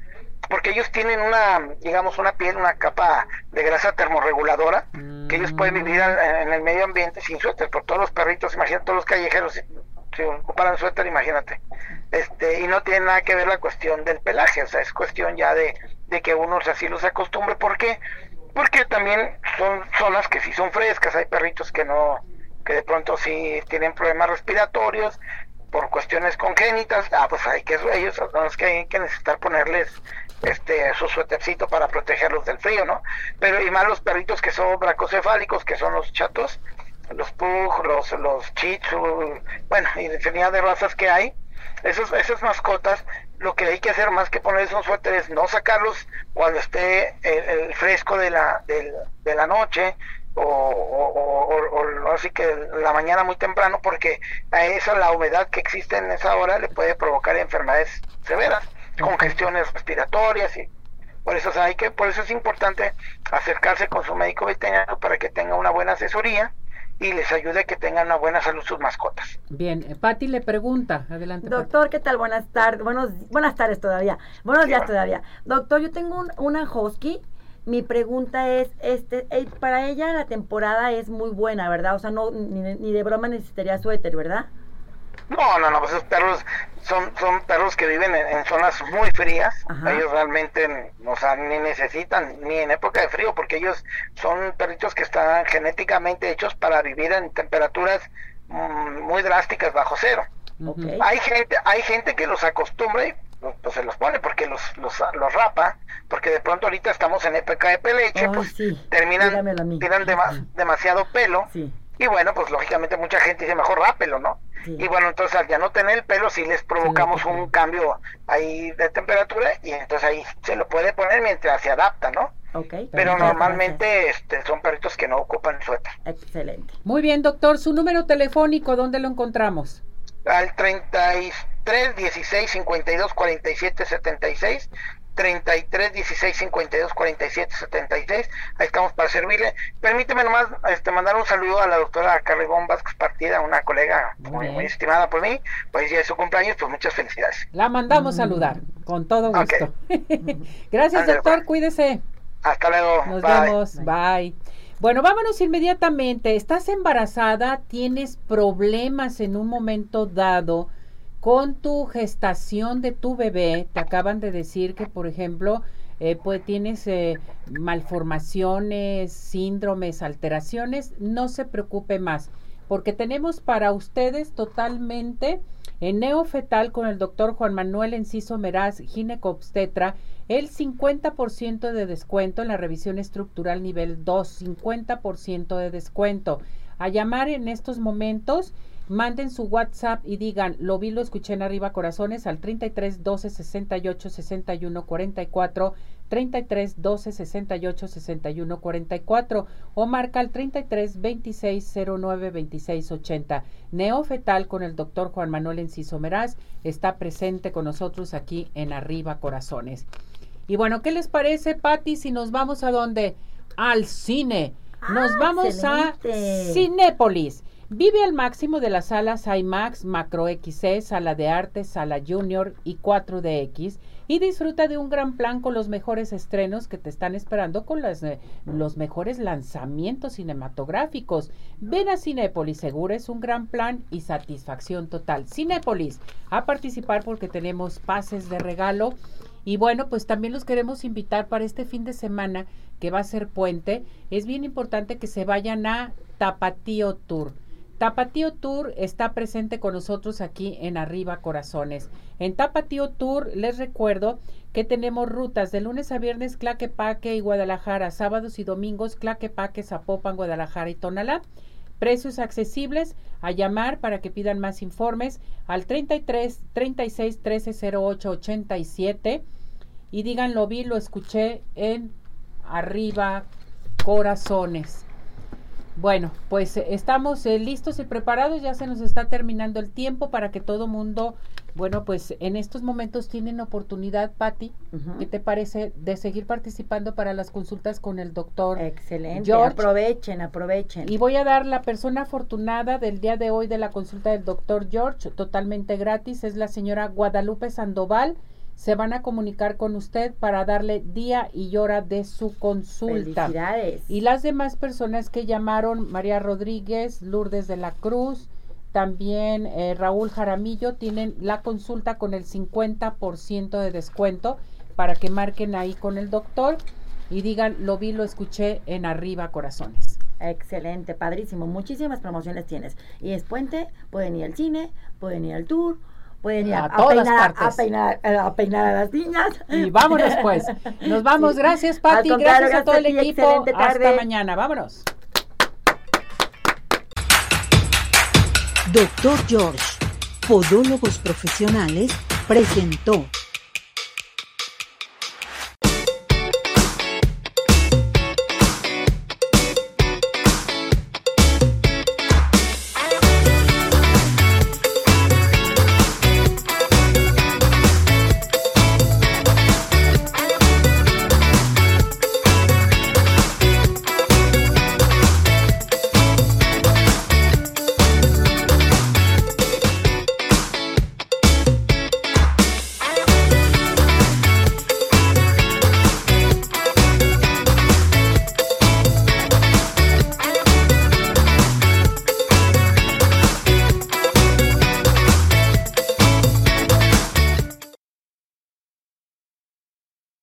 porque ellos tienen una, digamos, una piel, una capa de grasa termorreguladora, que ellos pueden vivir en el medio ambiente sin suéter, por todos los perritos, imagínate, todos los callejeros, si, ocuparan suéter, imagínate. Este, y no tiene nada que ver la cuestión del pelaje, o sea, es cuestión ya de, de que uno así los acostumbre. ¿Por qué? Porque también son zonas que sí son frescas, hay perritos que no, que de pronto sí tienen problemas respiratorios, por cuestiones congénitas, ah, pues hay que ellos son los que hay que necesitar ponerles este su suétercito para protegerlos del frío, ¿no? Pero y más los perritos que son bracocefálicos, que son los chatos, los pug, los los bueno, y infinidad de razas que hay. Esos, esas mascotas, lo que hay que hacer más que ponerles un suéter es no sacarlos cuando esté el, fresco de la, de, la noche o, o, así que la mañana muy temprano porque a esa la humedad que existe en esa hora le puede provocar enfermedades severas congestiones respiratorias y por eso hay que por eso es importante acercarse con su médico veterinario para que tenga una buena asesoría y les ayude a que tengan una buena salud sus mascotas.
Bien, eh, Patti le pregunta, adelante.
Doctor, ¿qué tal? Buenas tardes, buenos, buenas tardes todavía, buenos días todavía. Doctor, yo tengo una husky, mi pregunta es, este, eh, para ella la temporada es muy buena, ¿verdad? O sea, no, ni, ni de broma necesitaría suéter, ¿verdad?
No, no, no, pues esos perros son, son perros que viven en, zonas muy frías. Ellos realmente, o sea, ni necesitan, ni en época de frío, porque ellos son perritos que están genéticamente hechos para vivir en temperaturas mm, muy drásticas bajo cero. Hay gente, hay gente que los acostumbra y pues se los pone porque los, los, los rapa, porque de pronto ahorita estamos en época de peleche, pues terminan, tiran demasiado pelo. Y bueno, pues lógicamente mucha gente dice mejor rápelo, ¿no? Y bueno, entonces al ya no tener el pelo, sí les provocamos un cambio ahí de temperatura y entonces ahí se lo puede poner mientras se adapta, ¿no? Okay, Pero normalmente este, son perritos que no ocupan suéter.
Excelente. Muy bien, doctor. ¿Su número telefónico dónde lo encontramos?
Al 33 16 52 47 76 33 16 52 47 76. Ahí estamos para servirle. Permíteme nomás este, mandar un saludo a la doctora Carly Bombas, partida, una colega muy, muy, estimada por mí. Pues ya es su cumpleaños, pues muchas felicidades.
La mandamos a saludar, con todo gusto. Gracias, doctor, pues. cuídese.
Hasta luego.
Nos vemos, bye. Bueno, vámonos inmediatamente. ¿Estás embarazada? ¿Tienes problemas en un momento dado? Con tu gestación de tu bebé, te acaban de decir que, por ejemplo, eh, pues tienes eh, malformaciones, síndromes, alteraciones, no se preocupe más, porque tenemos para ustedes totalmente en neofetal con el doctor Juan Manuel Enciso Meraz, ginecobstetra, el 50% de descuento en la revisión estructural nivel 2, 50% de descuento. A llamar en estos momentos manden su WhatsApp y digan, lo vi, lo escuché en arriba corazones al 33 12 68 61 44, 33 12 68 61 44 o marca al 33 26 09 26 80. Neofetal con el doctor Juan Manuel Enciso Meraz está presente con nosotros aquí en arriba corazones. Y bueno, ¿qué les parece, Patti, si nos vamos a dónde? Al cine. Nos ah, vamos a Cinépolis. Vive al máximo de las salas IMAX, Macro XC, Sala de Arte, Sala Junior y 4DX y disfruta de un gran plan con los mejores estrenos que te están esperando con eh, los mejores lanzamientos cinematográficos. Ven a Cinépolis, seguro es un gran plan y satisfacción total. Cinépolis, a participar porque tenemos pases de regalo. Y bueno, pues también los queremos invitar para este fin de semana que va a ser puente. Es bien importante que se vayan a Tapatío Tour. Tapatío Tour está presente con nosotros aquí en Arriba Corazones. En Tapatío Tour les recuerdo que tenemos rutas de lunes a viernes Claquepaque y Guadalajara, sábados y domingos Claquepaque, Zapopan, Guadalajara y Tonalá. Precios accesibles a llamar para que pidan más informes al 33 36 13 08 87 y digan lo vi, lo escuché en Arriba Corazones. Bueno, pues eh, estamos eh, listos y preparados, ya se nos está terminando el tiempo para que todo mundo, bueno, pues en estos momentos tienen oportunidad, Patti, ¿qué te parece de seguir participando para las consultas con el doctor?
Excelente, aprovechen, aprovechen.
Y voy a dar la persona afortunada del día de hoy de la consulta del doctor George, totalmente gratis, es la señora Guadalupe Sandoval se van a comunicar con usted para darle día y hora de su consulta. Y las demás personas que llamaron, María Rodríguez, Lourdes de la Cruz, también eh, Raúl Jaramillo, tienen la consulta con el 50% de descuento para que marquen ahí con el doctor y digan, lo vi, lo escuché en arriba corazones.
Excelente, padrísimo. Muchísimas promociones tienes. Y es puente, pueden ir al cine, pueden ir al tour, pueden ir a, peinar, a, peinar, a, las niñas.
Y vámonos pues. Nos vamos. Gracias, Pati. Gracias, a todo el equipo. Hasta mañana. Vámonos.
Doctor George, Podólogos Profesionales, presentó